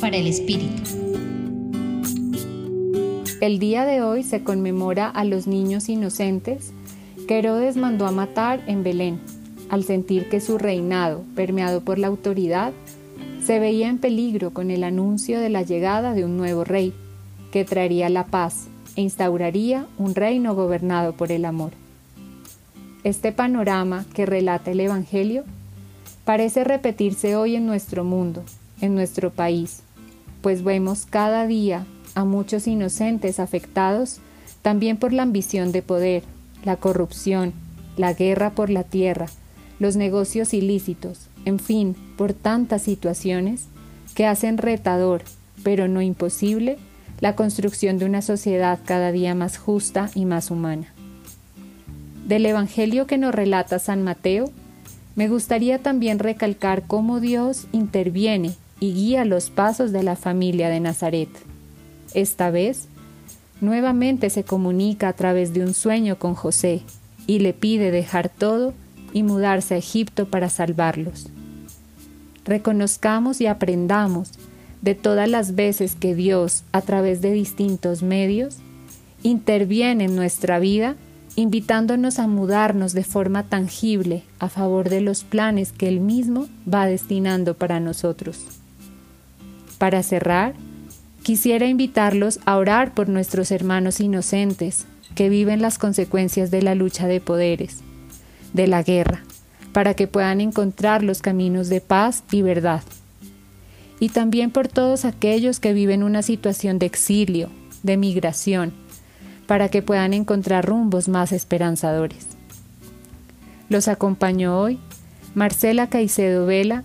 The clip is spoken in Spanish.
Para el Espíritu. El día de hoy se conmemora a los niños inocentes que Herodes mandó a matar en Belén, al sentir que su reinado, permeado por la autoridad, se veía en peligro con el anuncio de la llegada de un nuevo rey, que traería la paz e instauraría un reino gobernado por el amor. Este panorama que relata el Evangelio parece repetirse hoy en nuestro mundo, en nuestro país, pues vemos cada día a muchos inocentes afectados también por la ambición de poder, la corrupción, la guerra por la tierra, los negocios ilícitos, en fin, por tantas situaciones que hacen retador, pero no imposible, la construcción de una sociedad cada día más justa y más humana. Del Evangelio que nos relata San Mateo, me gustaría también recalcar cómo Dios interviene y guía los pasos de la familia de Nazaret. Esta vez, nuevamente se comunica a través de un sueño con José y le pide dejar todo y mudarse a Egipto para salvarlos. Reconozcamos y aprendamos de todas las veces que Dios, a través de distintos medios, interviene en nuestra vida, invitándonos a mudarnos de forma tangible a favor de los planes que Él mismo va destinando para nosotros. Para cerrar, quisiera invitarlos a orar por nuestros hermanos inocentes que viven las consecuencias de la lucha de poderes, de la guerra, para que puedan encontrar los caminos de paz y verdad y también por todos aquellos que viven una situación de exilio, de migración, para que puedan encontrar rumbos más esperanzadores. Los acompañó hoy Marcela Caicedo Vela